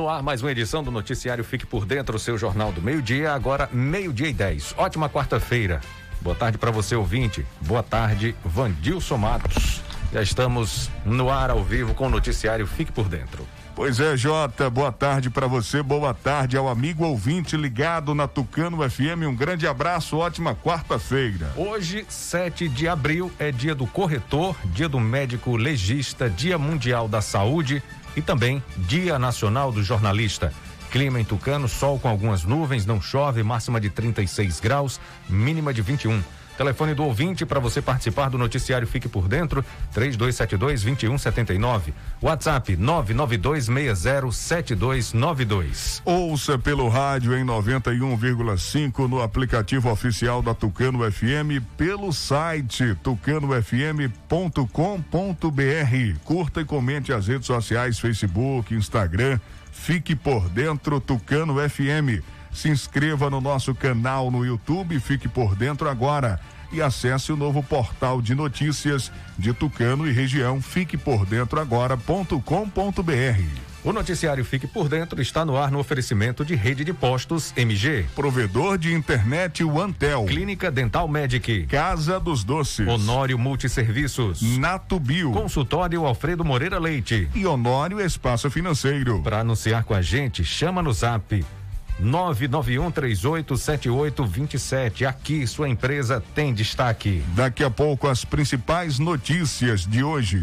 No ar, mais uma edição do Noticiário Fique por Dentro, seu jornal do meio-dia, agora meio-dia e 10. Ótima quarta-feira. Boa tarde para você, ouvinte. Boa tarde, Vandilson Matos. Já estamos no ar ao vivo com o Noticiário Fique por Dentro. Pois é, Jota, boa tarde para você, boa tarde ao amigo ouvinte ligado na Tucano FM. Um grande abraço, ótima quarta-feira. Hoje, 7 de abril, é dia do corretor, dia do médico legista, dia mundial da saúde e também Dia Nacional do Jornalista. Clima em Tucano, sol com algumas nuvens, não chove, máxima de 36 graus, mínima de 21. Telefone do ouvinte para você participar do noticiário Fique por Dentro, 3272-2179. WhatsApp 992607292. Ouça pelo rádio em 91,5 no aplicativo oficial da Tucano FM, pelo site tucanofm.com.br. Curta e comente as redes sociais, Facebook, Instagram. Fique por dentro Tucano FM. Se inscreva no nosso canal no YouTube, fique por dentro agora e acesse o novo portal de notícias de Tucano e região. Fique por dentro agora.com.br. O noticiário Fique por Dentro está no ar no oferecimento de rede de postos MG. Provedor de internet OneTel. Clínica Dental Medic. Casa dos Doces. Honório Multisserviços. Nato Bio. Consultório Alfredo Moreira Leite. E Honório Espaço Financeiro. Para anunciar com a gente, chama no zap 991387827. Aqui sua empresa tem destaque. Daqui a pouco as principais notícias de hoje.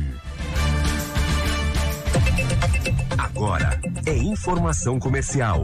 Agora é informação comercial.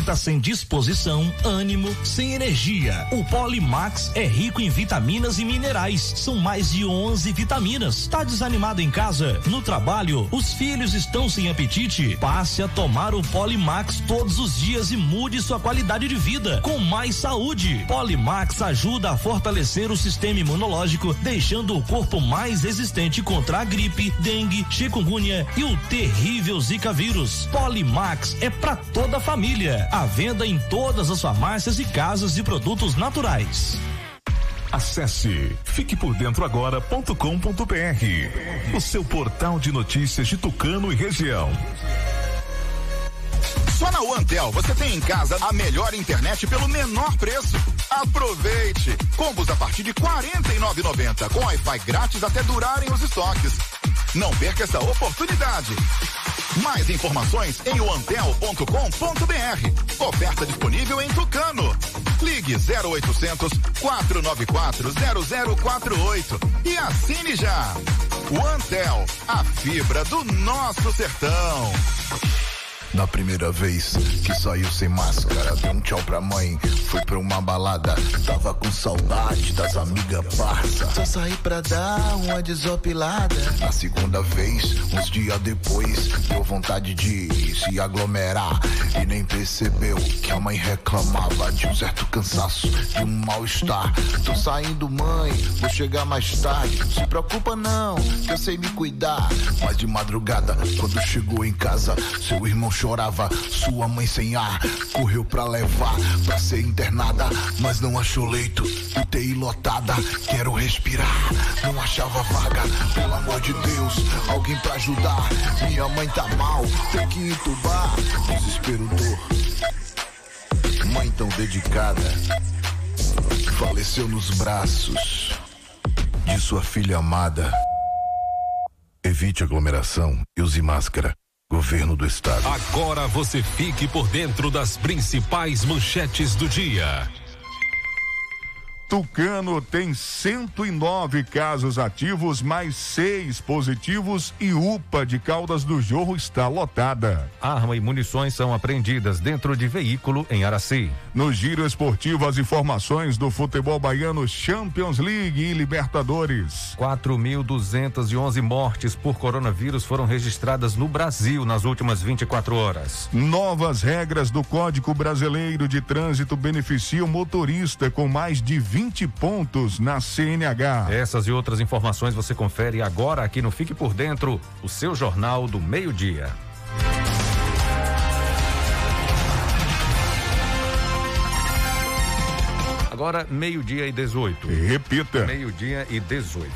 está sem disposição, ânimo, sem energia. O Polimax é rico em vitaminas e minerais. São mais de 11 vitaminas. Tá desanimado em casa? No trabalho? Os filhos estão sem apetite? Passe a tomar o Polimax todos os dias e mude sua qualidade de vida com mais saúde. Polimax ajuda a fortalecer o sistema imunológico, deixando o corpo mais resistente contra a gripe, dengue, chikungunya e o terrível Zika vírus. Polimax é para toda a família. À venda em todas as farmácias e casas de produtos naturais. Acesse fiquepordentroagora.com.br, o seu portal de notícias de Tucano e região. Só na OneTel você tem em casa a melhor internet pelo menor preço. Aproveite! Combos a partir de R$ 49,90 com Wi-Fi grátis até durarem os estoques. Não perca essa oportunidade. Mais informações em oantel.com.br. Oferta disponível em Tucano. Ligue 0800 494 0048 e assine já. O Antel, a fibra do nosso sertão. Na primeira vez que saiu sem máscara, deu um tchau pra mãe, foi pra uma balada. Tava com saudade das amigas parça. Só saí pra dar uma desopilada. Na segunda vez, uns dias depois, deu vontade de se aglomerar. E nem percebeu que a mãe reclamava de um certo cansaço, de um mal-estar. Tô saindo, mãe, vou chegar mais tarde. Se preocupa não, que eu sei me cuidar. Mas de madrugada, quando chegou em casa, seu irmão chorava, sua mãe sem ar, correu pra levar pra ser internada, mas não achou leito, UTI lotada, quero respirar, não achava vaga, pelo amor de Deus, alguém pra ajudar, minha mãe tá mal, tem que entubar, desespero, dor, mãe tão dedicada, faleceu nos braços de sua filha amada. Evite aglomeração e use máscara. Governo do Estado. Agora você fique por dentro das principais manchetes do dia. Tucano tem 109 casos ativos, mais seis positivos e UPA de Caldas do Jorro está lotada. Arma e munições são apreendidas dentro de veículo em Araci. No giro esportivo, as informações do futebol baiano Champions League e Libertadores. 4.211 mortes por coronavírus foram registradas no Brasil nas últimas 24 horas. Novas regras do Código Brasileiro de Trânsito beneficiam motorista com mais de 20 20 pontos na CNH. Essas e outras informações você confere agora aqui no Fique por Dentro, o seu jornal do meio-dia. Agora, meio-dia e 18. Repita. Meio-dia e 18.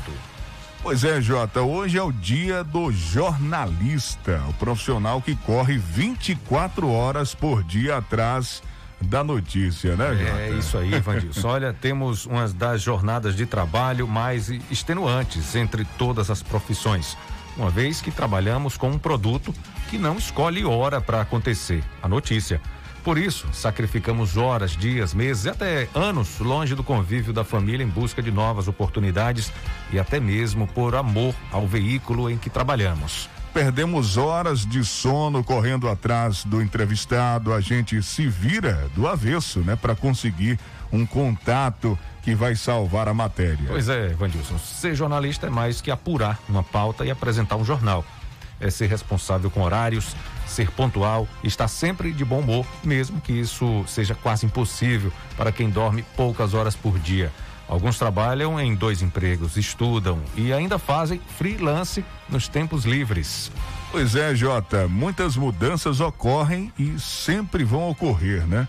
Pois é, Jota, hoje é o dia do jornalista, o profissional que corre 24 horas por dia atrás da notícia, né, Jota? É isso aí, Vandilson. Olha, temos uma das jornadas de trabalho mais extenuantes entre todas as profissões, uma vez que trabalhamos com um produto que não escolhe hora para acontecer, a notícia. Por isso, sacrificamos horas, dias, meses e até anos longe do convívio da família em busca de novas oportunidades e até mesmo por amor ao veículo em que trabalhamos perdemos horas de sono correndo atrás do entrevistado, a gente se vira do avesso, né, para conseguir um contato que vai salvar a matéria. Pois é, Vandilson, ser jornalista é mais que apurar uma pauta e apresentar um jornal. É ser responsável com horários, ser pontual, estar sempre de bom humor, mesmo que isso seja quase impossível para quem dorme poucas horas por dia. Alguns trabalham em dois empregos, estudam e ainda fazem freelance nos tempos livres. Pois é, Jota, muitas mudanças ocorrem e sempre vão ocorrer, né?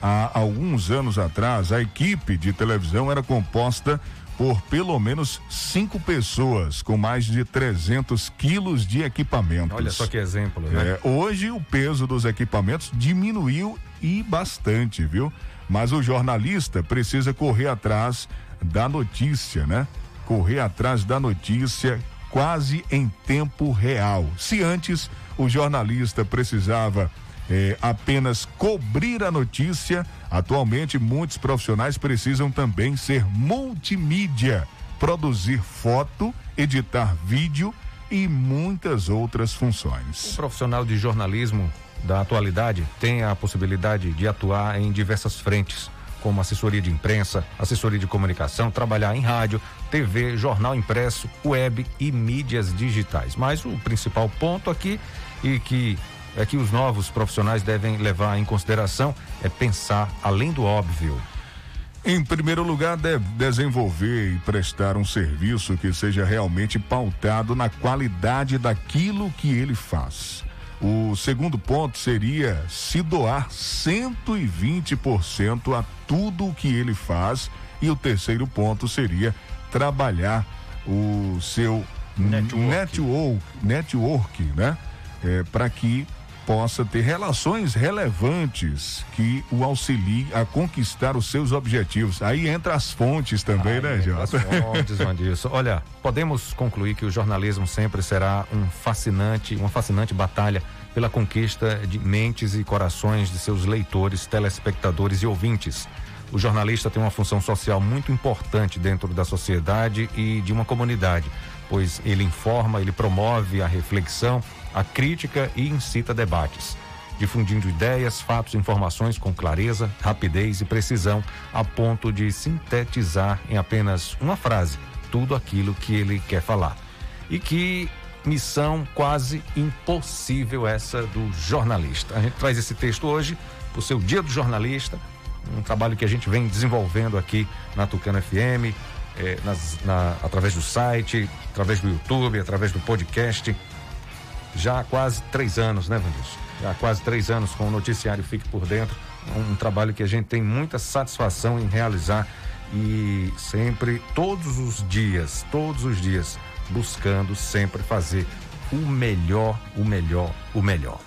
Há alguns anos atrás, a equipe de televisão era composta por pelo menos cinco pessoas com mais de 300 quilos de equipamentos. Olha só que exemplo, né? É, hoje o peso dos equipamentos diminuiu e bastante, viu? Mas o jornalista precisa correr atrás da notícia, né? Correr atrás da notícia quase em tempo real. Se antes o jornalista precisava eh, apenas cobrir a notícia, atualmente muitos profissionais precisam também ser multimídia, produzir foto, editar vídeo e muitas outras funções. O profissional de jornalismo da atualidade tem a possibilidade de atuar em diversas frentes, como assessoria de imprensa, assessoria de comunicação, trabalhar em rádio, TV, jornal impresso, web e mídias digitais. Mas o principal ponto aqui e que é que os novos profissionais devem levar em consideração é pensar além do óbvio. Em primeiro lugar, deve desenvolver e prestar um serviço que seja realmente pautado na qualidade daquilo que ele faz. O segundo ponto seria se doar 120% a tudo o que ele faz. E o terceiro ponto seria trabalhar o seu network, network, network né? É, Para que possa ter relações relevantes que o auxiliem a conquistar os seus objetivos. Aí entra as fontes também, né, Jota? As fontes, Vandilson. Olha, podemos concluir que o jornalismo sempre será um fascinante, uma fascinante batalha pela conquista de mentes e corações de seus leitores, telespectadores e ouvintes. O jornalista tem uma função social muito importante dentro da sociedade e de uma comunidade, pois ele informa, ele promove a reflexão, a crítica e incita debates, difundindo ideias, fatos e informações com clareza, rapidez e precisão, a ponto de sintetizar em apenas uma frase tudo aquilo que ele quer falar. E que missão quase impossível essa do jornalista. A gente traz esse texto hoje, o seu Dia do Jornalista, um trabalho que a gente vem desenvolvendo aqui na Tucano FM, eh, nas, na, através do site, através do YouTube, através do podcast. Já há quase três anos, né, Vandilson? Já há quase três anos com o noticiário Fique por Dentro. Um trabalho que a gente tem muita satisfação em realizar e sempre, todos os dias, todos os dias, buscando sempre fazer o melhor, o melhor, o melhor.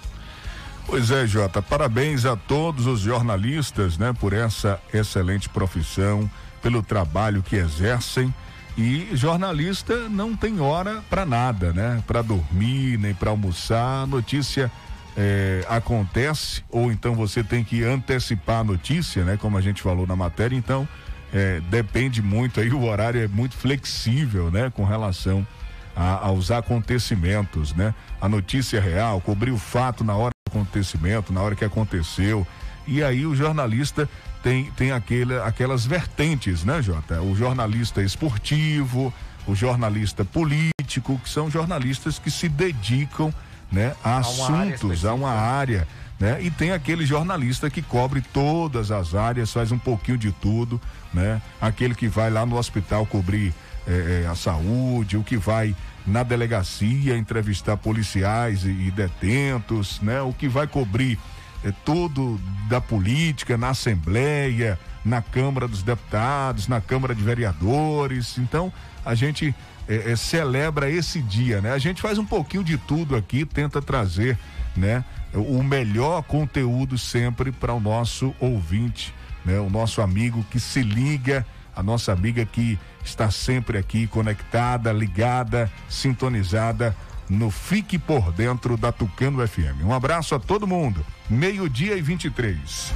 Pois é, Jota, parabéns a todos os jornalistas, né, por essa excelente profissão, pelo trabalho que exercem. E jornalista não tem hora para nada, né? Para dormir, nem para almoçar. A notícia é, acontece, ou então você tem que antecipar a notícia, né? Como a gente falou na matéria, então é, depende muito aí, o horário é muito flexível, né? Com relação a, aos acontecimentos, né? A notícia real, cobrir o fato na hora acontecimento, na hora que aconteceu. E aí o jornalista tem, tem aquele, aquelas vertentes, né, Jota? O jornalista esportivo, o jornalista político, que são jornalistas que se dedicam né, a, a assuntos, a uma área. Né? E tem aquele jornalista que cobre todas as áreas, faz um pouquinho de tudo, né? Aquele que vai lá no hospital cobrir eh, eh, a saúde, o que vai na delegacia entrevistar policiais e, e detentos, né? O que vai cobrir é, tudo da política na Assembleia, na Câmara dos Deputados, na Câmara de Vereadores. Então, a gente é, é, celebra esse dia, né? A gente faz um pouquinho de tudo aqui, tenta trazer, né? O melhor conteúdo sempre para o nosso ouvinte, né? O nosso amigo que se liga a nossa amiga que está sempre aqui conectada, ligada, sintonizada no Fique por Dentro da Tucano FM. Um abraço a todo mundo. Meio-dia e 23.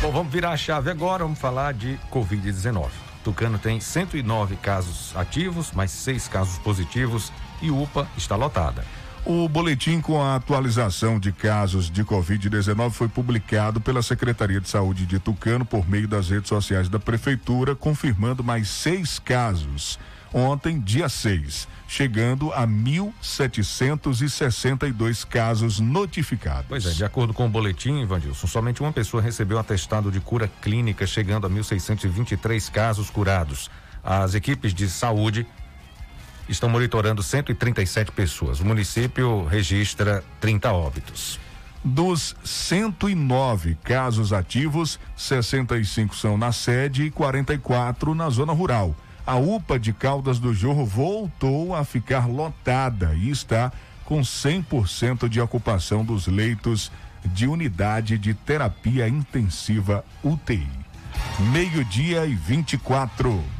Bom, vamos virar a chave agora, vamos falar de Covid-19. Tucano tem 109 casos ativos, mais seis casos positivos e UPA está lotada. O boletim com a atualização de casos de Covid-19 foi publicado pela Secretaria de Saúde de Tucano por meio das redes sociais da Prefeitura, confirmando mais seis casos. Ontem, dia 6, chegando a 1.762 casos notificados. Pois é, de acordo com o boletim, Vandilson, somente uma pessoa recebeu atestado de cura clínica, chegando a 1.623 casos curados. As equipes de saúde estão monitorando 137 pessoas. O município registra 30 óbitos. Dos 109 casos ativos, 65 são na sede e 44 na zona rural. A UPA de Caldas do Jorro voltou a ficar lotada e está com 100% de ocupação dos leitos de unidade de terapia intensiva UTI. Meio-dia e 24.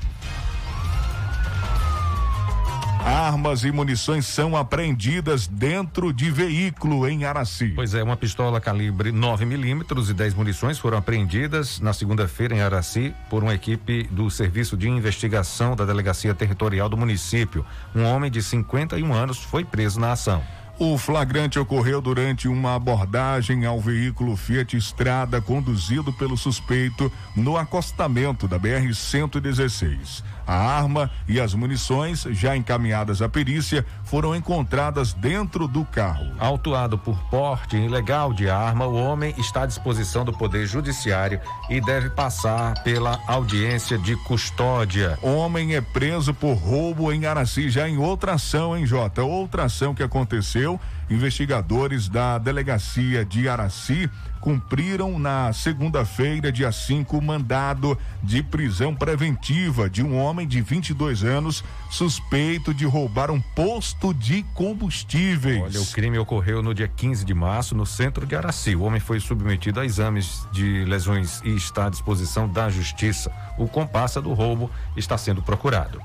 Armas e munições são apreendidas dentro de veículo em Araci. Pois é, uma pistola calibre 9 milímetros e 10 munições foram apreendidas na segunda-feira em Araci por uma equipe do Serviço de Investigação da Delegacia Territorial do município. Um homem de 51 anos foi preso na ação. O flagrante ocorreu durante uma abordagem ao veículo Fiat Estrada conduzido pelo suspeito no acostamento da BR-116. A arma e as munições, já encaminhadas à perícia, foram encontradas dentro do carro. Autuado por porte ilegal de arma, o homem está à disposição do Poder Judiciário e deve passar pela audiência de custódia. Homem é preso por roubo em Araci, já em outra ação, hein, Jota? Outra ação que aconteceu Investigadores da delegacia de Araci cumpriram na segunda-feira, dia 5, mandado de prisão preventiva de um homem de 22 anos suspeito de roubar um posto de combustíveis. Olha, o crime ocorreu no dia 15 de março no centro de Araci. O homem foi submetido a exames de lesões e está à disposição da justiça. O compassa do roubo está sendo procurado.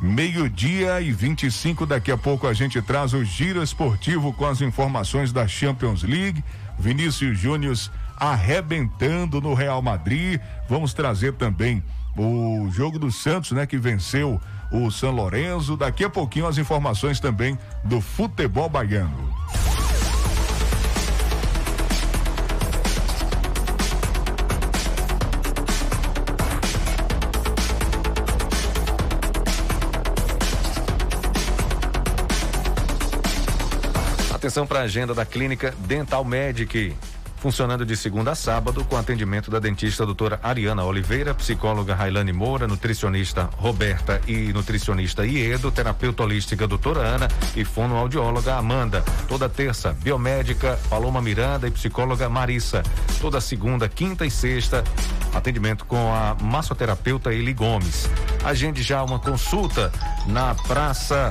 Meio-dia e 25, daqui a pouco a gente traz o giro esportivo com as informações da Champions League. Vinícius Júnior arrebentando no Real Madrid. Vamos trazer também o jogo do Santos, né, que venceu o São Lourenço. Daqui a pouquinho as informações também do futebol baiano. Atenção para a agenda da clínica Dental Medic. Funcionando de segunda a sábado, com atendimento da dentista doutora Ariana Oliveira, psicóloga Railane Moura, nutricionista Roberta e nutricionista Iedo, terapeuta holística doutora Ana e fonoaudióloga Amanda. Toda terça, biomédica Paloma Miranda e psicóloga Marissa. Toda segunda, quinta e sexta, atendimento com a massoterapeuta Eli Gomes. Agende já uma consulta na Praça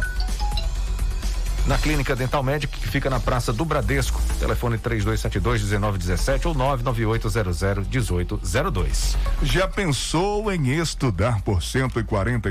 na Clínica Dental Médica, que fica na Praça do Bradesco. Telefone 3272-1917 ou 99800-1802. Já pensou em estudar por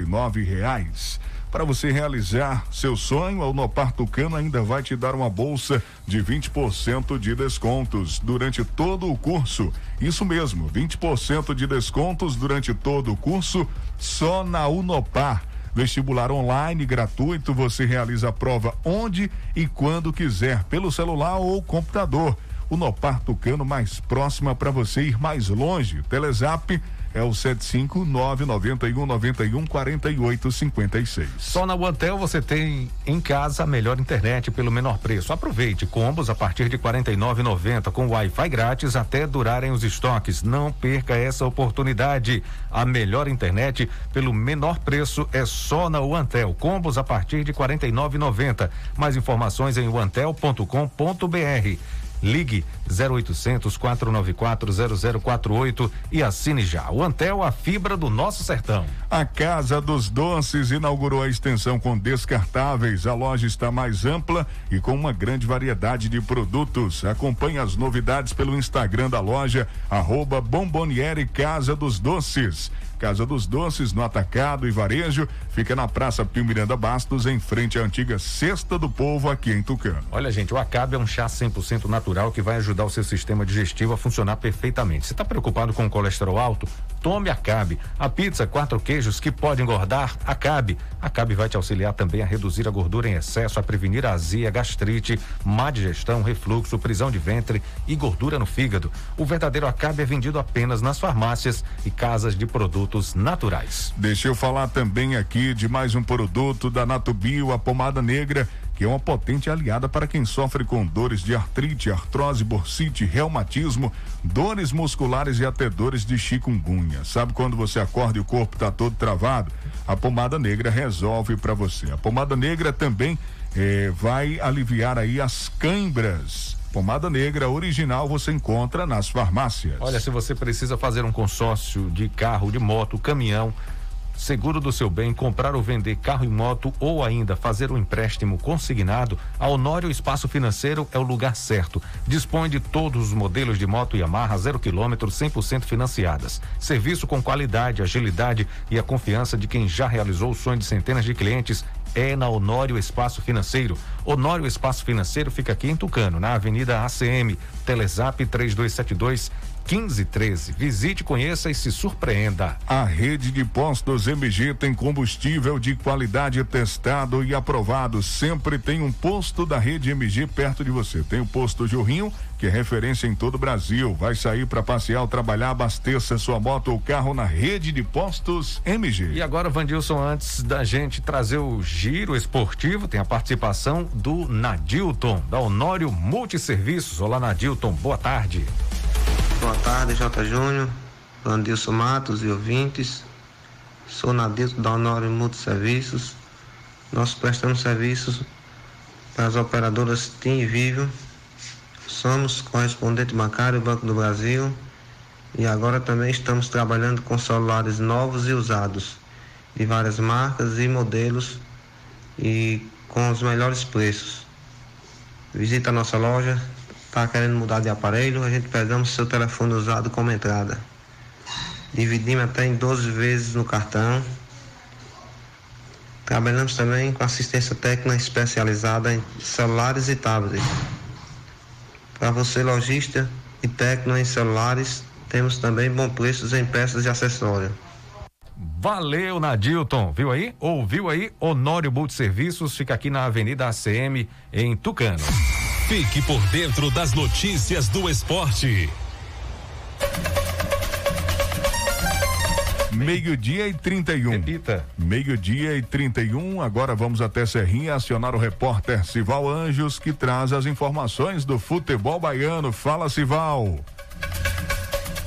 nove reais? Para você realizar seu sonho, a Unopar Tucano ainda vai te dar uma bolsa de 20% de descontos durante todo o curso. Isso mesmo, 20% de descontos durante todo o curso só na Unopar. Vestibular online gratuito, você realiza a prova onde e quando quiser, pelo celular ou computador. O Nopar Tucano mais próxima para você ir mais longe. Telezap é o 75991914856. Só na Wantel você tem em casa a melhor internet pelo menor preço. Aproveite combos a partir de R$ 49,90 com Wi-Fi grátis até durarem os estoques. Não perca essa oportunidade. A melhor internet pelo menor preço é só na Wantel. Combos a partir de R$ 49,90. Mais informações em wantel.com.br. Ligue 0800 494 0048 e assine já. O Antel, a fibra do nosso sertão. A Casa dos Doces inaugurou a extensão com descartáveis. A loja está mais ampla e com uma grande variedade de produtos. Acompanhe as novidades pelo Instagram da loja, arroba Bomboniere Casa dos Doces. Casa dos Doces, no Atacado e Varejo, fica na Praça Pio Miranda Bastos, em frente à antiga Cesta do Povo, aqui em Tucano. Olha, gente, o Acabe é um chá 100% natural que vai ajudar o seu sistema digestivo a funcionar perfeitamente. Você está preocupado com o colesterol alto? Tome Acabe. A pizza quatro queijos que pode engordar, Acabe. Acabe vai te auxiliar também a reduzir a gordura em excesso, a prevenir a azia, gastrite, má digestão, refluxo, prisão de ventre e gordura no fígado. O verdadeiro Acabe é vendido apenas nas farmácias e casas de produtos naturais. Deixa eu falar também aqui de mais um produto da Natubio, a pomada negra, que é uma potente aliada para quem sofre com dores de artrite, artrose, bursite, reumatismo, dores musculares e até dores de chikungunya. Sabe quando você acorda e o corpo está todo travado? A pomada negra resolve para você. A pomada negra também eh, vai aliviar aí as câimbras Pomada negra original você encontra nas farmácias. Olha, se você precisa fazer um consórcio de carro, de moto, caminhão, seguro do seu bem, comprar ou vender carro e moto ou ainda fazer um empréstimo consignado, a Honório Espaço Financeiro é o lugar certo. Dispõe de todos os modelos de moto Yamaha zero quilômetro 100% financiadas. Serviço com qualidade, agilidade e a confiança de quem já realizou o sonho de centenas de clientes é na Honório Espaço Financeiro. Honório Espaço Financeiro fica aqui em Tucano, na Avenida ACM, Telezap 3272 1513. Visite, conheça e se surpreenda. A rede de postos MG tem combustível de qualidade testado e aprovado. Sempre tem um posto da rede MG perto de você. Tem o posto Jorrinho, que é referência em todo o Brasil. Vai sair para passear ou trabalhar, abasteça sua moto ou carro na rede de postos MG. E agora, Vandilson, antes da gente trazer o giro esportivo, tem a participação do Nadilton, da Honório Multisserviços. Olá, Nadilton, boa tarde. Boa tarde, J. Júnior, Vandilson Matos e ouvintes. Sou Nadilton da Honório Multisserviços. Nós prestamos serviços das operadoras TIM e Vivo. Somos correspondente bancário Banco do Brasil e agora também estamos trabalhando com celulares novos e usados, de várias marcas e modelos e com os melhores preços. Visita a nossa loja, está querendo mudar de aparelho, a gente pegamos seu telefone usado como entrada. Dividimos até em 12 vezes no cartão. Trabalhamos também com assistência técnica especializada em celulares e tablets. Para você, lojista e técnico em celulares, temos também bom preços em peças de acessório. Valeu, Nadilton. Viu aí? Ouviu aí? Honório Multiserviços fica aqui na Avenida ACM, em Tucano. Fique por dentro das notícias do esporte. Meio-dia e 31. Repita. Meio-dia e 31. Agora vamos até Serrinha acionar o repórter Sival Anjos, que traz as informações do futebol baiano. Fala, Sival.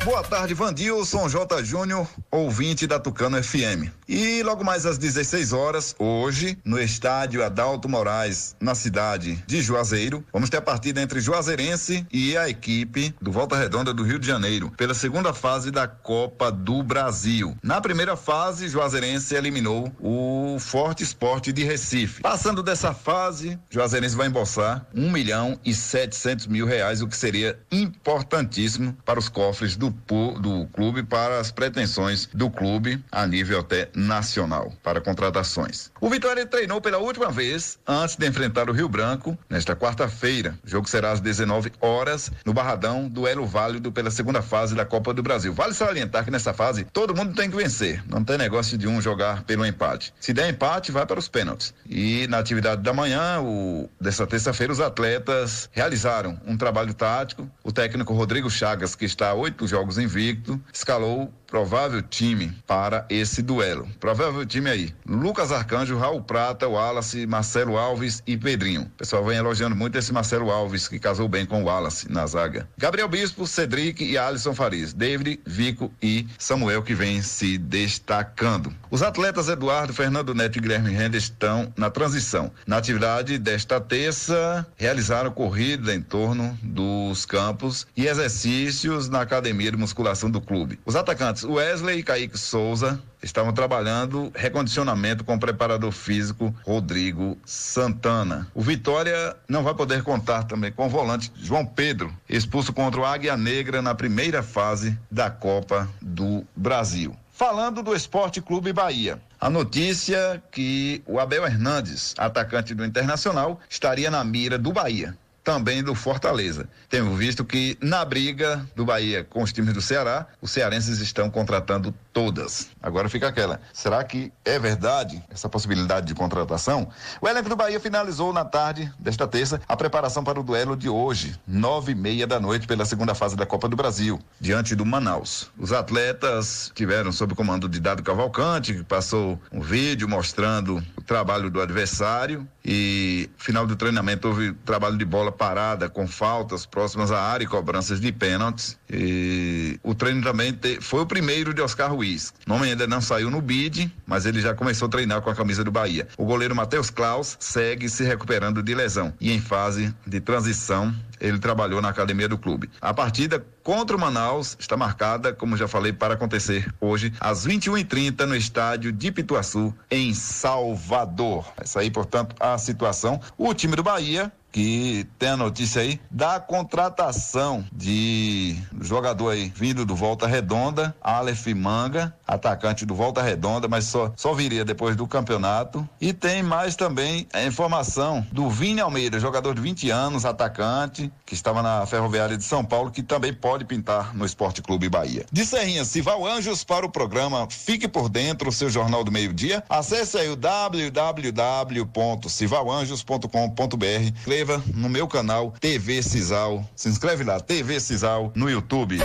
Boa tarde, Vandilson J. Júnior, ouvinte da Tucano FM. E logo mais às 16 horas, hoje, no estádio Adalto Moraes, na cidade de Juazeiro, vamos ter a partida entre Juazeirense e a equipe do Volta Redonda do Rio de Janeiro, pela segunda fase da Copa do Brasil. Na primeira fase, Juazeirense eliminou o Forte Esporte de Recife. Passando dessa fase, Juazeirense vai embolsar um milhão e setecentos mil reais, o que seria importantíssimo para os cofres do do clube para as pretensões do clube a nível até nacional para contratações. O Vitória treinou pela última vez antes de enfrentar o Rio Branco nesta quarta-feira. O jogo será às 19 horas no Barradão, duelo válido pela segunda fase da Copa do Brasil. Vale salientar que nessa fase todo mundo tem que vencer, não tem negócio de um jogar pelo empate. Se der empate, vai para os pênaltis. E na atividade da manhã, o, dessa terça-feira, os atletas realizaram um trabalho tático. O técnico Rodrigo Chagas, que está oito jogos jogos invicto, escalou provável time para esse duelo. Provável time aí: Lucas Arcanjo, Raul Prata, Wallace, Marcelo Alves e Pedrinho. O pessoal vem elogiando muito esse Marcelo Alves, que casou bem com o Wallace na zaga. Gabriel Bispo, Cedric e Alisson Farias. David, Vico e Samuel, que vem se destacando. Os atletas Eduardo, Fernando Neto e Guilherme Renda estão na transição. Na atividade desta terça, realizaram corrida em torno dos campos e exercícios na academia de musculação do clube. Os atacantes Wesley e Kaique Souza estavam trabalhando recondicionamento com o preparador físico Rodrigo Santana. O Vitória não vai poder contar também com o volante João Pedro, expulso contra o Águia Negra na primeira fase da Copa do Brasil. Falando do Esporte Clube Bahia. A notícia que o Abel Hernandes, atacante do Internacional, estaria na mira do Bahia também do Fortaleza. Temos visto que na briga do Bahia com os times do Ceará, os cearenses estão contratando todas. Agora fica aquela, será que é verdade essa possibilidade de contratação? O elenco do Bahia finalizou na tarde desta terça a preparação para o duelo de hoje, nove e meia da noite pela segunda fase da Copa do Brasil, diante do Manaus. Os atletas tiveram sob comando de Dado Cavalcante, que passou um vídeo mostrando o trabalho do adversário e final do treinamento houve trabalho de bola parada com faltas próximas à área e cobranças de pênaltis. E o treino também te, foi o primeiro de Oscar Ruiz. O nome ainda não saiu no bid, mas ele já começou a treinar com a camisa do Bahia. O goleiro Matheus Klaus segue se recuperando de lesão e em fase de transição ele trabalhou na academia do clube. A partida contra o Manaus está marcada, como já falei, para acontecer hoje às 21h30 no estádio de Pituaçu, em Salvador. Essa aí, portanto, a situação. O time do Bahia que tem a notícia aí da contratação de jogador aí vindo do Volta Redonda, Aleph Manga, atacante do Volta Redonda, mas só, só viria depois do campeonato. E tem mais também a informação do Vini Almeida, jogador de 20 anos, atacante, que estava na Ferroviária de São Paulo, que também pode pintar no Esporte Clube Bahia. De Serrinha, Sival Anjos para o programa Fique por Dentro, o seu Jornal do Meio Dia. Acesse aí o www.civalanjos.com.br inscreva no meu canal TV Cisal. Se inscreve lá, TV Cisal no YouTube.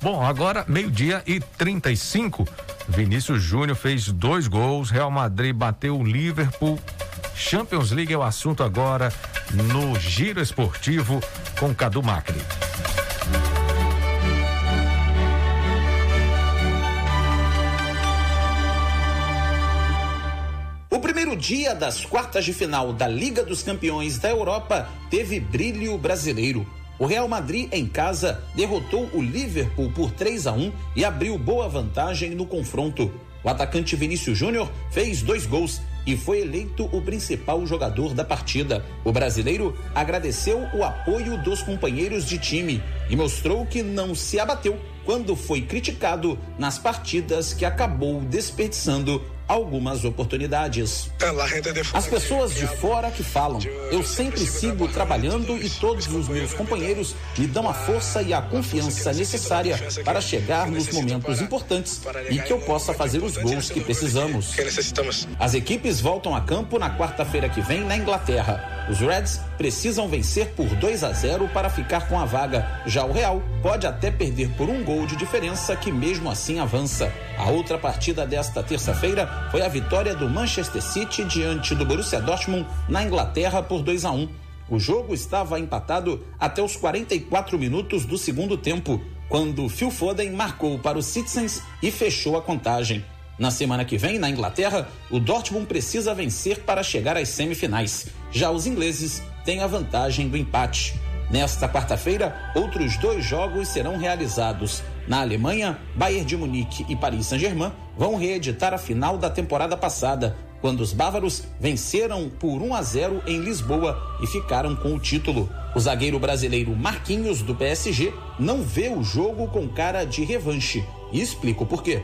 Bom, agora meio-dia e 35. Vinícius Júnior fez dois gols. Real Madrid bateu o Liverpool. Champions League é o assunto agora no Giro Esportivo com Cadu Macri. Dia das quartas de final da Liga dos Campeões da Europa teve brilho brasileiro. O Real Madrid, em casa, derrotou o Liverpool por 3 a 1 e abriu boa vantagem no confronto. O atacante Vinícius Júnior fez dois gols e foi eleito o principal jogador da partida. O brasileiro agradeceu o apoio dos companheiros de time e mostrou que não se abateu quando foi criticado nas partidas que acabou desperdiçando algumas oportunidades. As pessoas de fora que falam, eu sempre sigo trabalhando e todos os meus companheiros me dão a força e a confiança necessária para chegar nos momentos importantes e que eu possa fazer os gols que precisamos. As equipes voltam a campo na quarta-feira que vem na Inglaterra. Os Reds precisam vencer por 2 a 0 para ficar com a vaga. Já o Real pode até perder por um gol de diferença que mesmo assim avança. A outra partida desta terça-feira foi a vitória do Manchester City diante do Borussia Dortmund na Inglaterra por 2 a 1. O jogo estava empatado até os 44 minutos do segundo tempo, quando Phil Foden marcou para os Citizens e fechou a contagem. Na semana que vem, na Inglaterra, o Dortmund precisa vencer para chegar às semifinais. Já os ingleses têm a vantagem do empate. Nesta quarta-feira, outros dois jogos serão realizados. Na Alemanha, Bayern de Munique e Paris Saint-Germain vão reeditar a final da temporada passada, quando os bávaros venceram por 1 a 0 em Lisboa e ficaram com o título. O zagueiro brasileiro Marquinhos do PSG não vê o jogo com cara de revanche e explico por quê.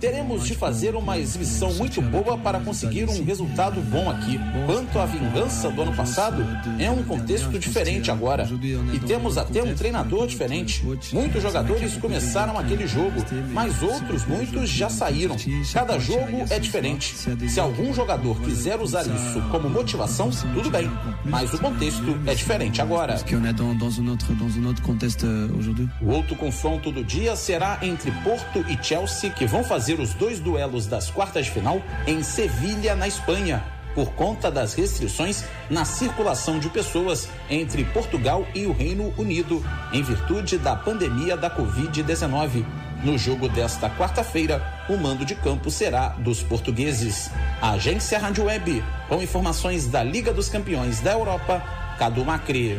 Teremos de fazer uma exibição muito boa para conseguir um resultado bom aqui. Quanto à vingança do ano passado, é um contexto diferente agora. E temos até um treinador diferente. Muitos jogadores começaram aquele jogo, mas outros muitos já saíram. Cada jogo é diferente. Se algum jogador quiser usar isso como motivação, tudo bem. Mas o contexto é diferente agora. O outro confronto do dia será entre Porto e Chelsea, que vão fazer os dois duelos das quartas de final em Sevilha, na Espanha, por conta das restrições na circulação de pessoas entre Portugal e o Reino Unido, em virtude da pandemia da Covid-19. No jogo desta quarta-feira, o mando de campo será dos portugueses. A agência Rádio Web, com informações da Liga dos Campeões da Europa, Cadu Macri.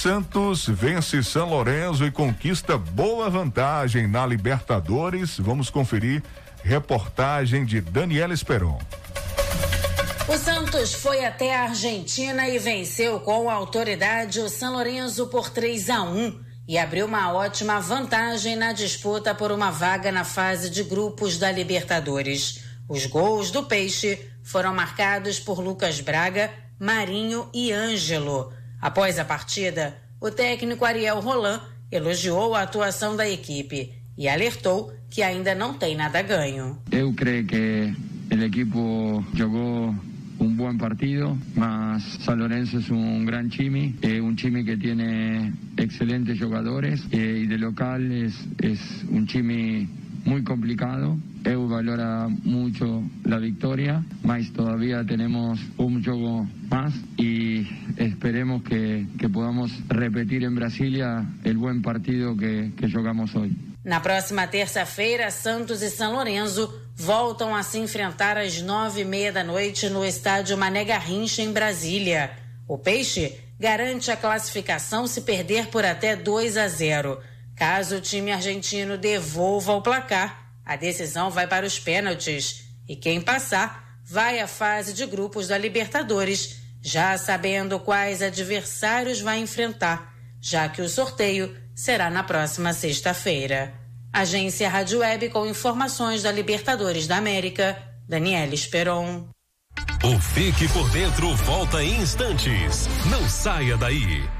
Santos vence São Lourenço e conquista boa vantagem na Libertadores. Vamos conferir reportagem de Daniela Esperon. O Santos foi até a Argentina e venceu com autoridade o São Lourenço por 3 a 1 e abriu uma ótima vantagem na disputa por uma vaga na fase de grupos da Libertadores. Os gols do Peixe foram marcados por Lucas Braga, Marinho e Ângelo. Após a partida, o técnico Ariel Roland elogiou a atuação da equipe e alertou que ainda não tem nada ganho. Eu creio que o equipo jogou un buen partido, mas San Lorenzo es un gran time, eh, un time que tiene excelentes jugadores eh, y de local es un time muy complicado. EU valora mucho la victoria, mas todavía tenemos un juego más y esperemos que, que podamos repetir en Brasilia el buen partido que, que jogamos hoy. Na próxima terça-feira, Santos e São Lourenço voltam a se enfrentar às nove e meia da noite no estádio Mané Garrincha, em Brasília. O Peixe garante a classificação se perder por até 2 a 0. Caso o time argentino devolva o placar, a decisão vai para os pênaltis e quem passar vai à fase de grupos da Libertadores, já sabendo quais adversários vai enfrentar, já que o sorteio será na próxima sexta-feira. Agência Rádio Web com informações da Libertadores da América, Daniela Esperon. O Fique por Dentro volta em instantes. Não saia daí.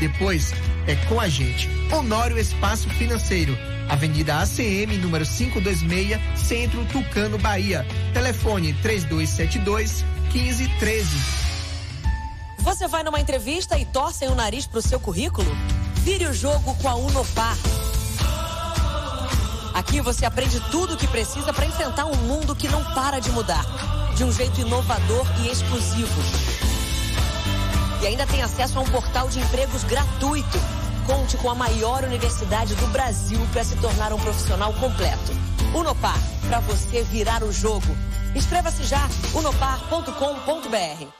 Depois é com a gente. Honório Espaço Financeiro. Avenida ACM, número 526, Centro Tucano, Bahia. Telefone 3272 1513. Você vai numa entrevista e torcem o nariz pro seu currículo? Vire o jogo com a Unopar. Aqui você aprende tudo o que precisa para enfrentar um mundo que não para de mudar, de um jeito inovador e exclusivo. E ainda tem acesso a um portal de empregos gratuito. Conte com a maior universidade do Brasil para se tornar um profissional completo. Unopar, para você virar o jogo. Inscreva-se já, unopar.com.br.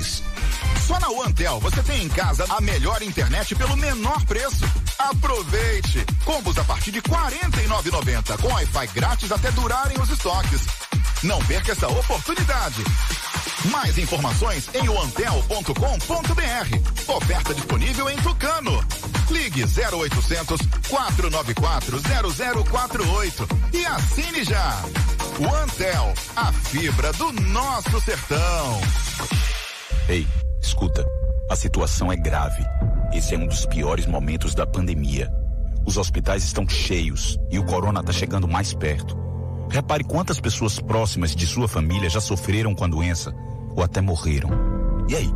naturais. Só na OneTel você tem em casa a melhor internet pelo menor preço. Aproveite! Combos a partir de R$ 49,90 com Wi-Fi grátis até durarem os estoques. Não perca essa oportunidade. Mais informações em oantel.com.br. Oferta disponível em Tucano. Ligue 0800 494 0048 e assine já. OneTel, a fibra do nosso sertão. Ei, escuta. A situação é grave. Esse é um dos piores momentos da pandemia. Os hospitais estão cheios e o corona está chegando mais perto. Repare quantas pessoas próximas de sua família já sofreram com a doença ou até morreram. E aí?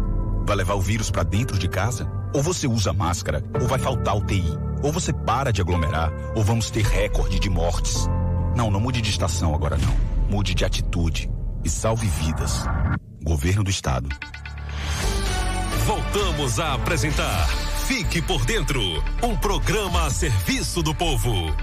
Vai levar o vírus para dentro de casa? Ou você usa máscara, ou vai faltar UTI. Ou você para de aglomerar, ou vamos ter recorde de mortes. Não, não mude de estação agora não. Mude de atitude e salve vidas. Governo do Estado. Voltamos a apresentar Fique por Dentro um programa a serviço do povo.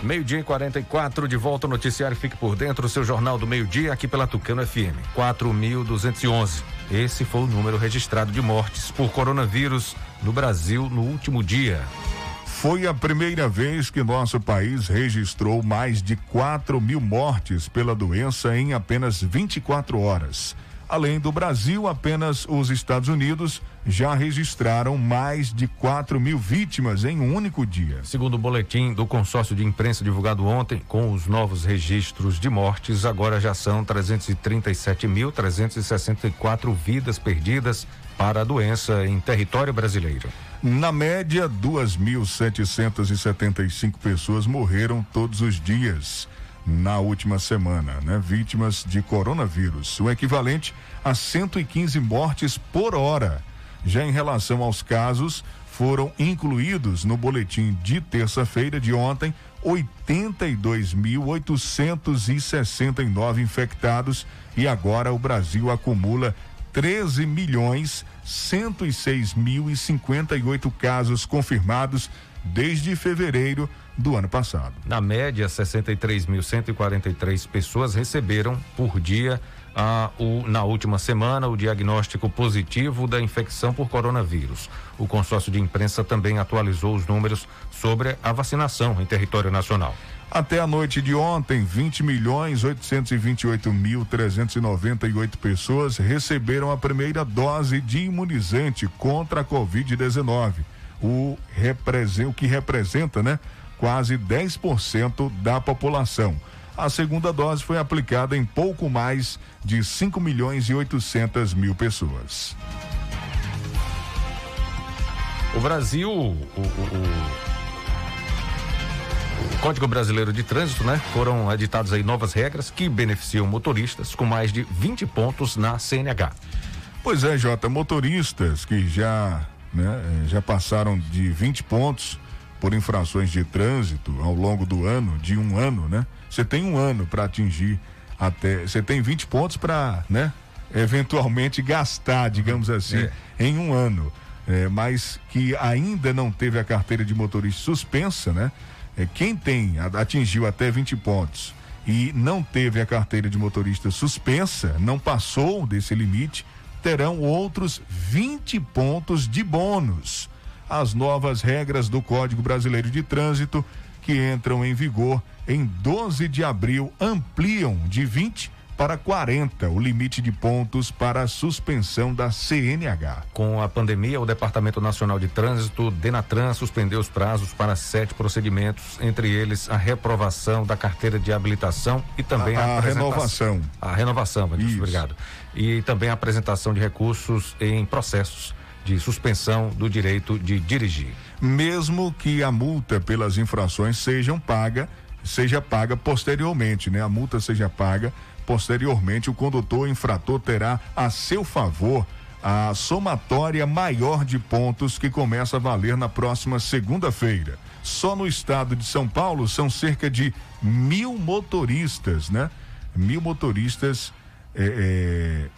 Meio-dia e 44, de volta ao noticiário Fique por Dentro, o seu jornal do meio-dia, aqui pela Tucano FM. 4.211. Esse foi o número registrado de mortes por coronavírus no Brasil no último dia. Foi a primeira vez que nosso país registrou mais de 4 mil mortes pela doença em apenas 24 horas. Além do Brasil, apenas os Estados Unidos já registraram mais de 4 mil vítimas em um único dia. Segundo o boletim do consórcio de imprensa divulgado ontem, com os novos registros de mortes, agora já são 337.364 vidas perdidas para a doença em território brasileiro. Na média, 2.775 pessoas morreram todos os dias na última semana, né? Vítimas de coronavírus, o equivalente a 115 mortes por hora. Já em relação aos casos, foram incluídos no boletim de terça-feira de ontem 82.869 infectados e agora o Brasil acumula 13 milhões 106 mil e 58 casos confirmados desde fevereiro do ano passado. Na média, 63.143 pessoas receberam por dia ah, o, na última semana o diagnóstico positivo da infecção por coronavírus. O consórcio de imprensa também atualizou os números sobre a vacinação em território nacional. Até a noite de ontem, 20 milhões 828 mil 398 pessoas receberam a primeira dose de imunizante contra a Covid-19. O, o que representa, né, quase 10% da população. A segunda dose foi aplicada em pouco mais de 5 milhões e 800 mil pessoas. O Brasil, o, o, o Código Brasileiro de Trânsito, né? Foram editadas aí novas regras que beneficiam motoristas com mais de 20 pontos na CNH. Pois é, Jota, motoristas que já, né, eh, já passaram de 20 pontos por infrações de trânsito ao longo do ano, de um ano, né? Você tem um ano para atingir até, você tem 20 pontos para, né? Eventualmente gastar, digamos assim, é. em um ano. É, mas que ainda não teve a carteira de motorista suspensa, né? É, quem tem, atingiu até 20 pontos e não teve a carteira de motorista suspensa, não passou desse limite, terão outros 20 pontos de bônus. As novas regras do Código Brasileiro de Trânsito, que entram em vigor em 12 de abril, ampliam de 20 para 40 o limite de pontos para a suspensão da CNH. Com a pandemia, o Departamento Nacional de Trânsito, Denatran, suspendeu os prazos para sete procedimentos, entre eles a reprovação da carteira de habilitação e também a, a, a renovação. A renovação, Isso. obrigado. E também a apresentação de recursos em processos de suspensão do direito de dirigir. Mesmo que a multa pelas infrações sejam paga, seja paga posteriormente, né? A multa seja paga Posteriormente, o condutor infrator terá a seu favor a somatória maior de pontos que começa a valer na próxima segunda-feira. Só no estado de São Paulo são cerca de mil motoristas, né? Mil motoristas é, é,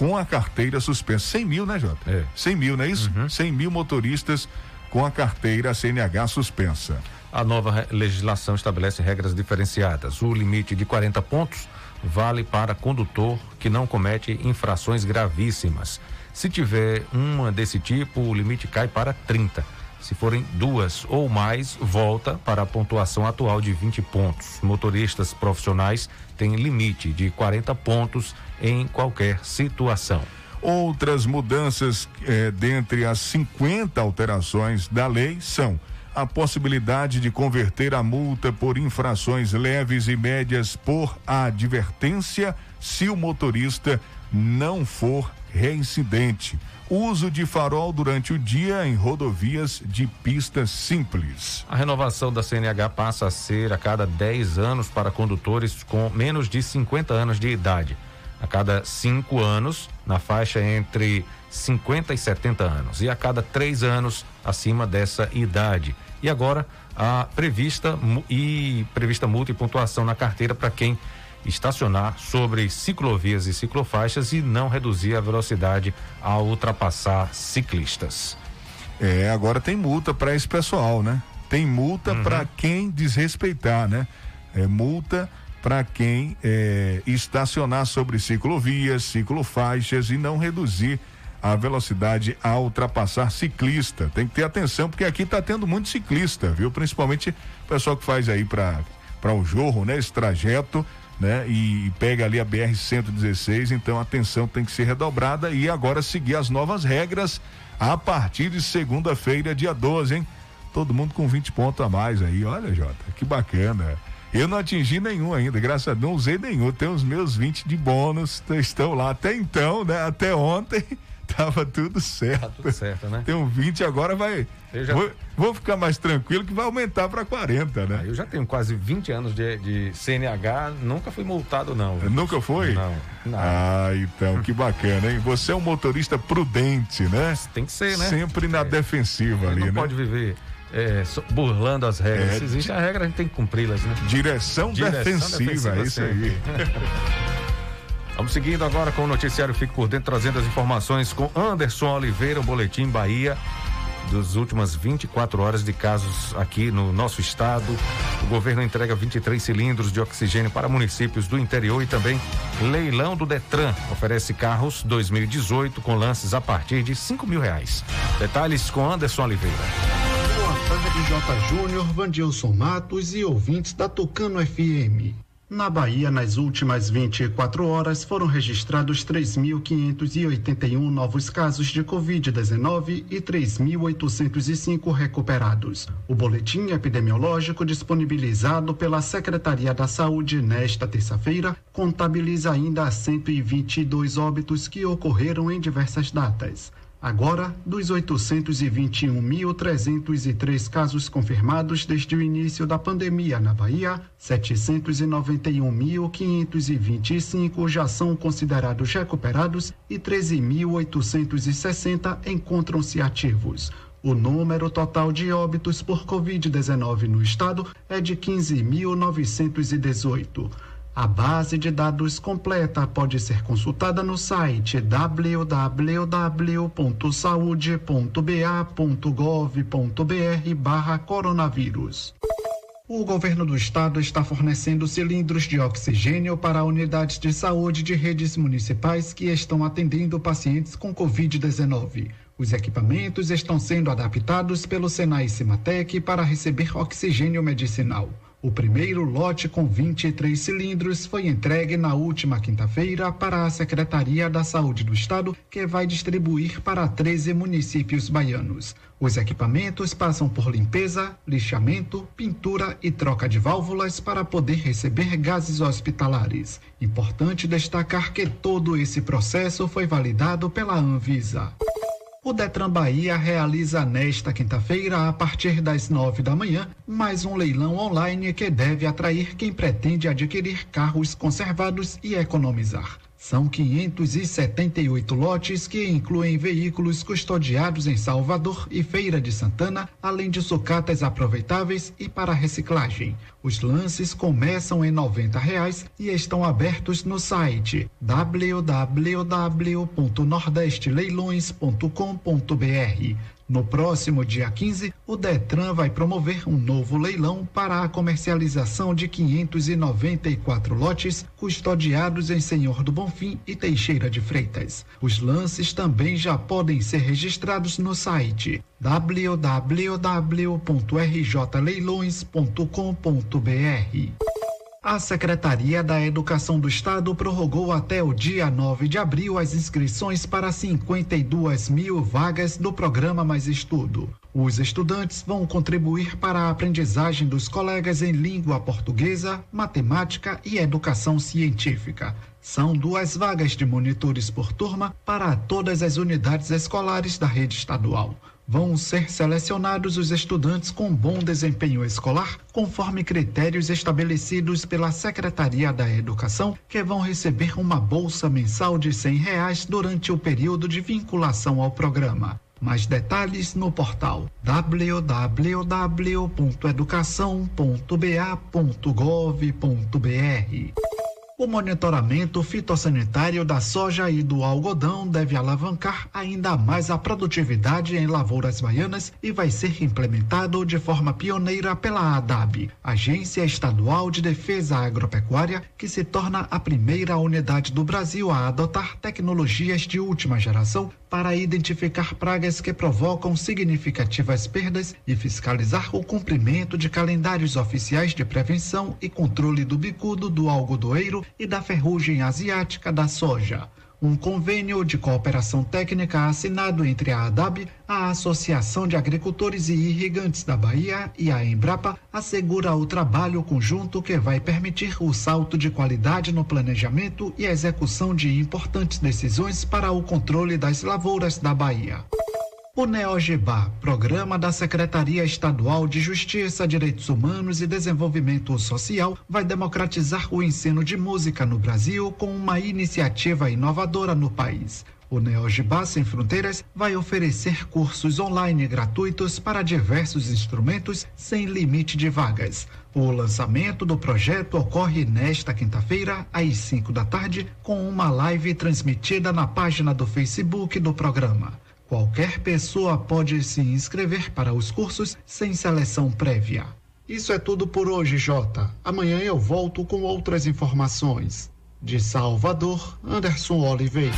com a carteira suspensa. 100 mil, né, Jota? É. 100 mil, não é isso? Uhum. 100 mil motoristas com a carteira CNH suspensa. A nova legislação estabelece regras diferenciadas. O limite de 40 pontos vale para condutor que não comete infrações gravíssimas. Se tiver uma desse tipo, o limite cai para 30. Se forem duas ou mais, volta para a pontuação atual de 20 pontos. Motoristas profissionais têm limite de 40 pontos em qualquer situação. Outras mudanças eh, dentre as 50 alterações da lei são a possibilidade de converter a multa por infrações leves e médias por advertência se o motorista não for reincidente. Uso de farol durante o dia em rodovias de pista simples. A renovação da CNH passa a ser a cada 10 anos para condutores com menos de 50 anos de idade. A cada cinco anos, na faixa entre 50 e 70 anos, e a cada três anos acima dessa idade. E agora a prevista e prevista multa e pontuação na carteira para quem estacionar sobre ciclovias e ciclofaixas e não reduzir a velocidade ao ultrapassar ciclistas. É, agora tem multa para esse pessoal, né? Tem multa uhum. para quem desrespeitar, né? É multa para quem é, estacionar sobre ciclovias, ciclofaixas e não reduzir a velocidade a ultrapassar ciclista. Tem que ter atenção, porque aqui está tendo muito ciclista, viu? Principalmente o pessoal que faz aí para o Jorro, né? Esse trajeto né? E pega ali a BR 116, então a atenção tem que ser redobrada e agora seguir as novas regras a partir de segunda-feira, dia 12, hein? Todo mundo com 20 pontos a mais aí. Olha, Jota, que bacana. Eu não atingi nenhum ainda, graças a Deus, não usei nenhum. Tem os meus 20 de bônus, estão lá até então, né? Até ontem tava tudo certo. Tá tudo certo, né? Tem um 20, agora vai. Já... Vou, vou, ficar mais tranquilo que vai aumentar para 40, né? Ah, eu já tenho quase 20 anos de, de, CNH, nunca fui multado, não. Nunca foi? Não, não. Ah, então, que bacana, hein? Você é um motorista prudente, né? Tem que ser, né? Sempre na é. defensiva ali, não né? Não pode viver é, burlando as regras. É, Se existe a regra, a gente tem que cumpri-las, né? Direção, Direção defensiva, defensiva, é isso aí. Vamos seguindo agora com o noticiário Fique por Dentro, trazendo as informações com Anderson Oliveira, o Boletim Bahia, das últimas 24 horas de casos aqui no nosso estado. O governo entrega 23 cilindros de oxigênio para municípios do interior e também leilão do Detran. Oferece carros 2018 com lances a partir de 5 mil reais. Detalhes com Anderson Oliveira tarde, J. Júnior, Vandilson Matos e ouvintes da Tucano FM. Na Bahia, nas últimas 24 horas, foram registrados 3.581 novos casos de Covid-19 e 3.805 recuperados. O boletim epidemiológico disponibilizado pela Secretaria da Saúde nesta terça-feira contabiliza ainda 122 óbitos que ocorreram em diversas datas. Agora, dos 821.303 casos confirmados desde o início da pandemia na Bahia, 791.525 já são considerados recuperados e 13.860 encontram-se ativos. O número total de óbitos por Covid-19 no estado é de 15.918. A base de dados completa pode ser consultada no site www.saude.ba.gov.br barra coronavírus. O governo do estado está fornecendo cilindros de oxigênio para unidades de saúde de redes municipais que estão atendendo pacientes com Covid-19. Os equipamentos estão sendo adaptados pelo Senai Cimatec para receber oxigênio medicinal. O primeiro lote com 23 cilindros foi entregue na última quinta-feira para a Secretaria da Saúde do Estado, que vai distribuir para 13 municípios baianos. Os equipamentos passam por limpeza, lixamento, pintura e troca de válvulas para poder receber gases hospitalares. Importante destacar que todo esse processo foi validado pela Anvisa. O Detran Bahia realiza nesta quinta-feira, a partir das nove da manhã, mais um leilão online que deve atrair quem pretende adquirir carros conservados e economizar. São 578 lotes que incluem veículos custodiados em Salvador e Feira de Santana, além de sucatas aproveitáveis e para reciclagem. Os lances começam em 90 reais e estão abertos no site www.nordesteleilões.com.br. No próximo dia 15, o Detran vai promover um novo leilão para a comercialização de 594 lotes custodiados em Senhor do Bonfim e Teixeira de Freitas. Os lances também já podem ser registrados no site www.rjleilões.com.br. A Secretaria da Educação do Estado prorrogou até o dia 9 de abril as inscrições para 52 mil vagas do programa Mais Estudo. Os estudantes vão contribuir para a aprendizagem dos colegas em língua portuguesa, matemática e educação científica. São duas vagas de monitores por turma para todas as unidades escolares da rede estadual vão ser selecionados os estudantes com bom desempenho escolar, conforme critérios estabelecidos pela Secretaria da Educação, que vão receber uma bolsa mensal de R$ reais durante o período de vinculação ao programa. Mais detalhes no portal www.educação.ba.gov.br. O monitoramento fitossanitário da soja e do algodão deve alavancar ainda mais a produtividade em lavouras baianas e vai ser implementado de forma pioneira pela ADAB, Agência Estadual de Defesa Agropecuária, que se torna a primeira unidade do Brasil a adotar tecnologias de última geração para identificar pragas que provocam significativas perdas e fiscalizar o cumprimento de calendários oficiais de prevenção e controle do bicudo do algodoeiro e da ferrugem asiática da soja. Um convênio de cooperação técnica assinado entre a ADAB, a Associação de Agricultores e Irrigantes da Bahia e a Embrapa assegura o trabalho conjunto que vai permitir o salto de qualidade no planejamento e execução de importantes decisões para o controle das lavouras da Bahia. O NeoGEBA, programa da Secretaria Estadual de Justiça, Direitos Humanos e Desenvolvimento Social, vai democratizar o ensino de música no Brasil com uma iniciativa inovadora no país. O NeoGibá Sem Fronteiras vai oferecer cursos online gratuitos para diversos instrumentos sem limite de vagas. O lançamento do projeto ocorre nesta quinta-feira, às 5 da tarde, com uma live transmitida na página do Facebook do programa. Qualquer pessoa pode se inscrever para os cursos sem seleção prévia. Isso é tudo por hoje, Jota. Amanhã eu volto com outras informações. De Salvador, Anderson Oliveira.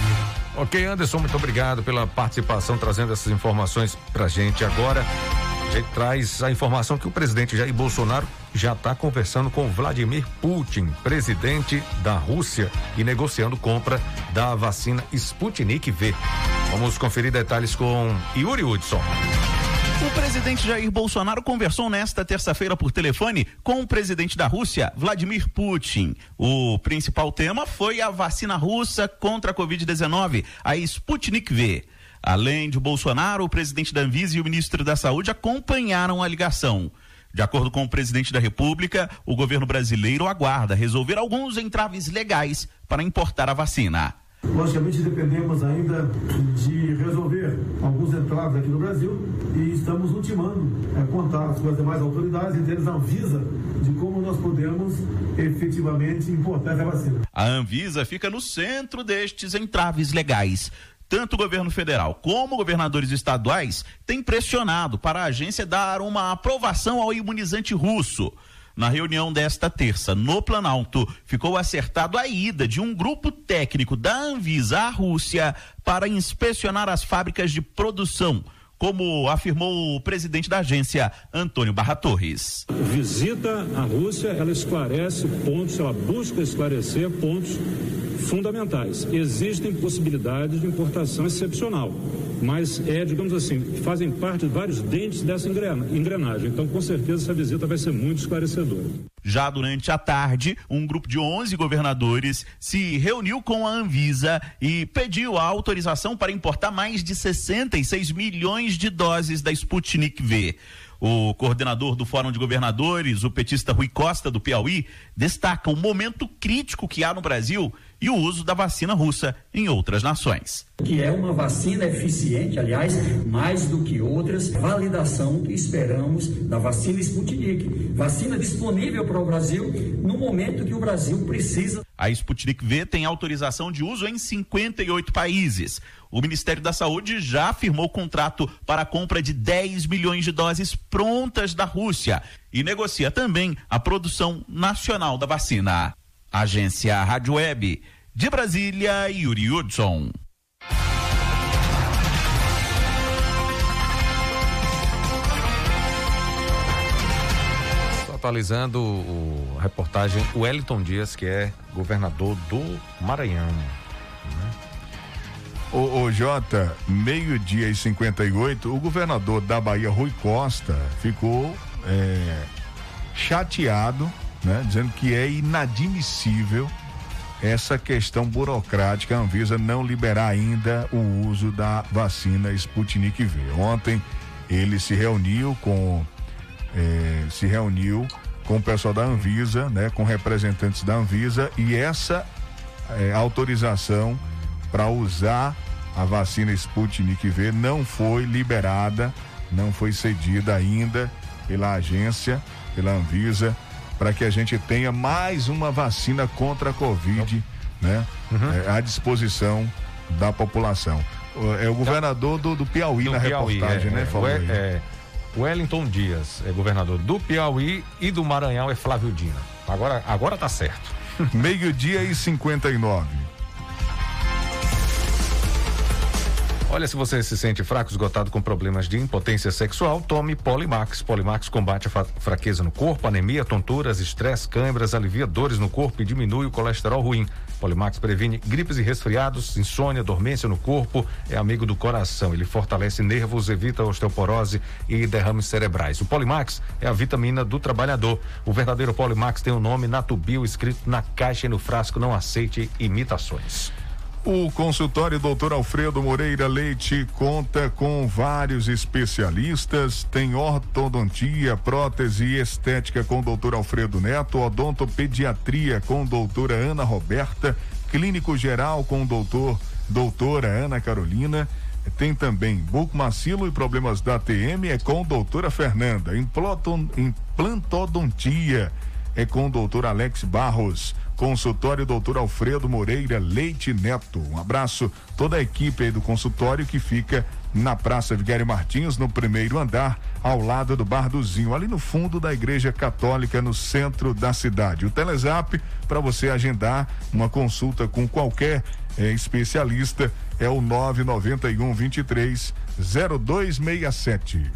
Ok, Anderson, muito obrigado pela participação, trazendo essas informações pra gente agora. Gente traz a informação que o presidente Jair Bolsonaro já está conversando com Vladimir Putin, presidente da Rússia, e negociando compra da vacina Sputnik V. Vamos conferir detalhes com Yuri Hudson. O presidente Jair Bolsonaro conversou nesta terça-feira por telefone com o presidente da Rússia, Vladimir Putin. O principal tema foi a vacina russa contra a Covid-19, a Sputnik V. Além de Bolsonaro, o presidente da Anvisa e o ministro da Saúde acompanharam a ligação. De acordo com o presidente da República, o governo brasileiro aguarda resolver alguns entraves legais para importar a vacina. Logicamente dependemos ainda de resolver alguns entraves aqui no Brasil e estamos ultimando é, contatos com as demais autoridades, entre eles a Anvisa, de como nós podemos efetivamente importar essa vacina. A Anvisa fica no centro destes entraves legais. Tanto o governo federal como governadores estaduais têm pressionado para a agência dar uma aprovação ao imunizante russo. Na reunião desta terça, no Planalto, ficou acertado a ida de um grupo técnico da Anvisa à Rússia para inspecionar as fábricas de produção como afirmou o presidente da agência, Antônio Barra Torres. Visita à Rússia, ela esclarece pontos, ela busca esclarecer pontos fundamentais. Existem possibilidades de importação excepcional, mas é, digamos assim, fazem parte de vários dentes dessa engrenagem. Então, com certeza, essa visita vai ser muito esclarecedora. Já durante a tarde, um grupo de 11 governadores se reuniu com a Anvisa e pediu a autorização para importar mais de 66 milhões de doses da Sputnik V. O coordenador do Fórum de Governadores, o petista Rui Costa, do Piauí, destaca o momento crítico que há no Brasil e o uso da vacina russa em outras nações. Que é uma vacina eficiente, aliás, mais do que outras, validação que esperamos da vacina Sputnik. Vacina disponível para o Brasil no momento que o Brasil precisa. A Sputnik V tem autorização de uso em 58 países. O Ministério da Saúde já afirmou contrato para a compra de 10 milhões de doses prontas da Rússia e negocia também a produção nacional da vacina. Agência Rádio Web. De Brasília, Yuri Hudson. Atualizando o, a reportagem, Wellington Dias, que é governador do Maranhão. Né? O, o Jota, meio-dia e 58, o governador da Bahia, Rui Costa, ficou é, chateado, né, dizendo que é inadmissível essa questão burocrática, a Anvisa não liberar ainda o uso da vacina Sputnik V. Ontem ele se reuniu com eh, se reuniu com o pessoal da Anvisa, né, com representantes da Anvisa e essa eh, autorização para usar a vacina Sputnik V não foi liberada, não foi cedida ainda pela agência, pela Anvisa para que a gente tenha mais uma vacina contra a Covid, né? É, à disposição da população. É o governador do, do Piauí Do na Piauí, reportagem, é, né? é, Falou é, Wellington Dias é governador do Piauí e do Maranhão é Flávio Dina. Agora, agora tá certo. Meio-dia e 59. Olha, se você se sente fraco, esgotado com problemas de impotência sexual, tome Polimax. Polimax combate a fraqueza no corpo, anemia, tonturas, estresse, câimbras, alivia dores no corpo e diminui o colesterol ruim. Polimax previne gripes e resfriados, insônia, dormência no corpo, é amigo do coração. Ele fortalece nervos, evita osteoporose e derrames cerebrais. O Polimax é a vitamina do trabalhador. O verdadeiro Polimax tem o nome Natubio escrito na caixa e no frasco. Não aceite imitações. O consultório Dr. Alfredo Moreira Leite conta com vários especialistas, tem ortodontia, prótese e estética com Dr. Alfredo Neto, odontopediatria com doutora Ana Roberta, clínico geral com doutor doutora Ana Carolina, tem também bucomacilo e problemas da TM é com doutora Fernanda, Implanton- implantodontia é com o doutor Alex Barros. Consultório doutor Alfredo Moreira Leite Neto. Um abraço toda a equipe aí do consultório que fica na Praça Vigário Martins, no primeiro andar, ao lado do Bar do Zinho, ali no fundo da Igreja Católica, no centro da cidade. O Telezap, para você agendar uma consulta com qualquer eh, especialista, é o 991 23 0267.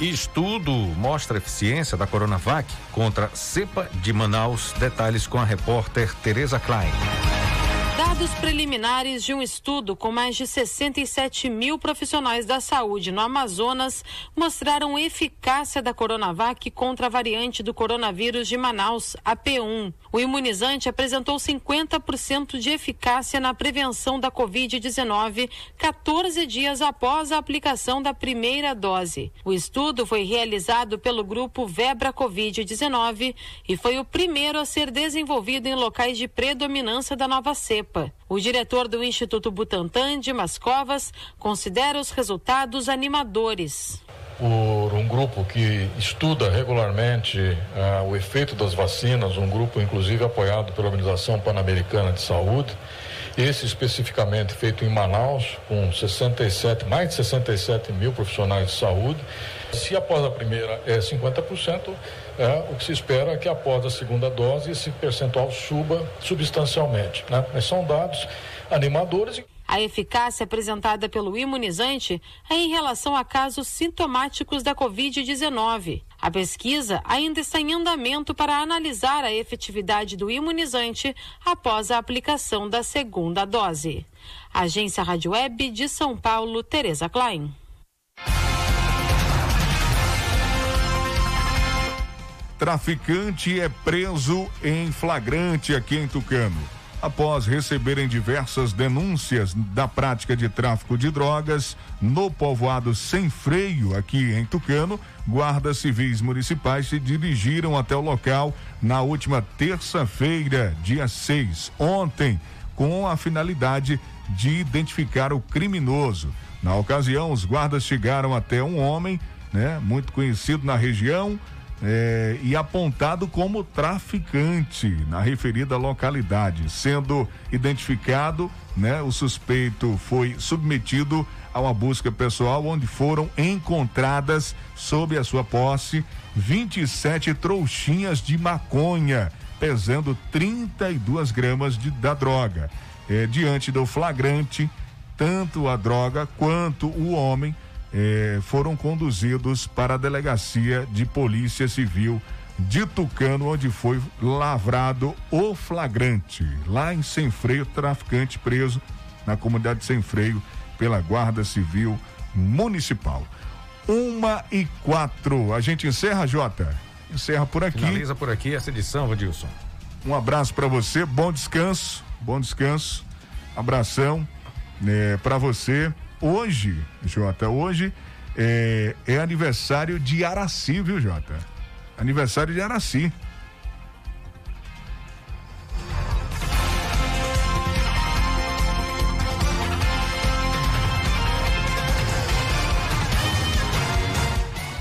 Estudo mostra eficiência da Coronavac contra cepa de Manaus. Detalhes com a repórter Tereza Klein. Dados preliminares de um estudo com mais de 67 mil profissionais da saúde no Amazonas mostraram eficácia da Coronavac contra a variante do coronavírus de Manaus, a P1. O imunizante apresentou 50% de eficácia na prevenção da Covid-19 14 dias após a aplicação da primeira dose. O estudo foi realizado pelo grupo Vebra Covid-19 e foi o primeiro a ser desenvolvido em locais de predominância da nova cepa. O diretor do Instituto Butantan, Dimas Covas, considera os resultados animadores. por um grupo que estuda regularmente ah, o efeito das vacinas, um grupo inclusive apoiado pela Organização Pan-Americana de Saúde, esse especificamente feito em Manaus, com 67, mais de 67 mil profissionais de saúde. Se após a primeira é 50%, é, o que se espera é que após a segunda dose esse percentual suba substancialmente. Né? Mas são dados animadores. A eficácia apresentada pelo imunizante é em relação a casos sintomáticos da Covid-19. A pesquisa ainda está em andamento para analisar a efetividade do imunizante após a aplicação da segunda dose. Agência Rádio Web de São Paulo, Tereza Klein. Traficante é preso em flagrante aqui em Tucano. Após receberem diversas denúncias da prática de tráfico de drogas no povoado Sem Freio, aqui em Tucano, guardas civis municipais se dirigiram até o local na última terça-feira, dia 6, ontem, com a finalidade de identificar o criminoso. Na ocasião, os guardas chegaram até um homem, né, muito conhecido na região, é, e apontado como traficante na referida localidade. Sendo identificado, né, o suspeito foi submetido a uma busca pessoal onde foram encontradas sob a sua posse 27 trouxinhas de maconha, pesando 32 gramas de, da droga. É, diante do flagrante, tanto a droga quanto o homem eh, foram conduzidos para a delegacia de polícia civil de Tucano, onde foi lavrado o flagrante. Lá em Sem Freio, traficante preso na comunidade de Sem Freio pela Guarda Civil Municipal. Uma e quatro. A gente encerra, Jota? Encerra por aqui. Finaliza por aqui essa edição, Vadilson. Um abraço para você, bom descanso, bom descanso, abração né, para você. Hoje, Jota, hoje é, é aniversário de Araci, viu, Jota? Aniversário de Araci.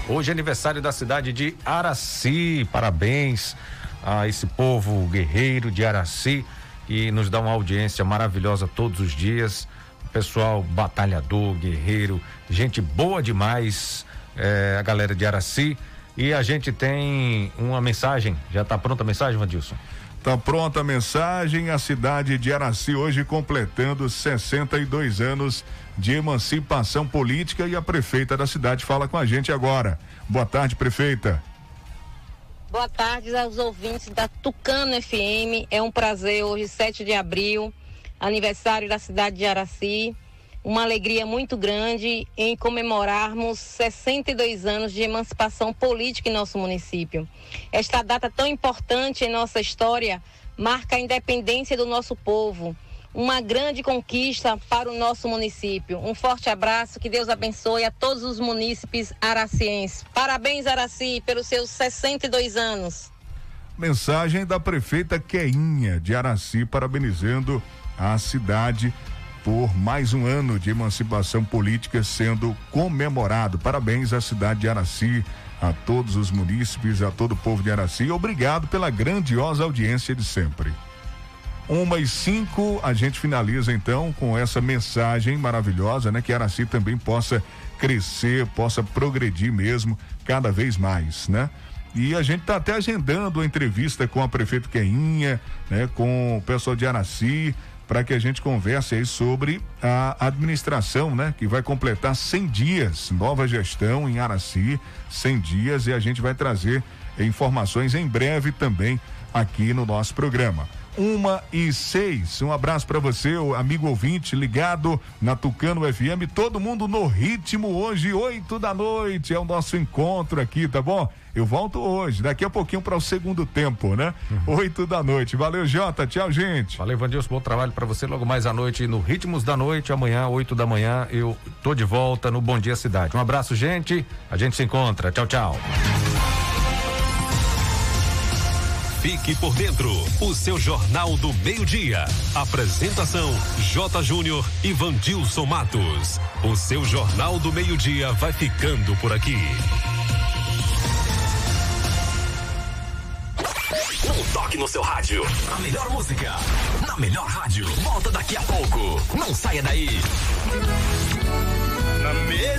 Hoje é aniversário da cidade de Araci. Parabéns a esse povo guerreiro de Araci que nos dá uma audiência maravilhosa todos os dias. Pessoal batalhador, guerreiro, gente boa demais, é, a galera de Araci. E a gente tem uma mensagem. Já está pronta a mensagem, Vandilson? Tá pronta a mensagem. A cidade de Araci hoje completando 62 anos de emancipação política e a prefeita da cidade fala com a gente agora. Boa tarde, prefeita. Boa tarde aos ouvintes da Tucano FM. É um prazer hoje, 7 de abril, aniversário da cidade de Araci. Uma alegria muito grande em comemorarmos 62 anos de emancipação política em nosso município. Esta data tão importante em nossa história marca a independência do nosso povo, uma grande conquista para o nosso município. Um forte abraço, que Deus abençoe a todos os munícipes aracienses. Parabéns, Araci, pelos seus 62 anos. Mensagem da prefeita Queinha de Araci, parabenizando a cidade por mais um ano de emancipação política sendo comemorado. Parabéns à cidade de Araci, a todos os munícipes, a todo o povo de Araci. Obrigado pela grandiosa audiência de sempre. Uma e cinco, a gente finaliza então com essa mensagem maravilhosa, né? Que Araci também possa crescer, possa progredir mesmo cada vez mais, né? E a gente está até agendando a entrevista com a prefeita Queinha, né? Com o pessoal de Araci, para que a gente converse aí sobre a administração, né? Que vai completar 100 dias, nova gestão em Araci, 100 dias e a gente vai trazer informações em breve também aqui no nosso programa uma e seis. Um abraço para você, amigo ouvinte, ligado na Tucano FM. Todo mundo no ritmo hoje, oito da noite. É o nosso encontro aqui, tá bom? Eu volto hoje, daqui a pouquinho para o segundo tempo, né? Uhum. Oito da noite. Valeu, Jota. Tchau, gente. Valeu, Vandilson. Bom trabalho para você. Logo mais à noite, no Ritmos da Noite. Amanhã, oito da manhã, eu tô de volta no Bom Dia Cidade. Um abraço, gente. A gente se encontra. Tchau, tchau. Fique por dentro, o seu Jornal do Meio-Dia. Apresentação: J. Júnior e Vandilson Matos. O seu Jornal do Meio-Dia vai ficando por aqui. Não toque no seu rádio. A melhor música, na melhor rádio. Volta daqui a pouco. Não saia daí. Na mesa.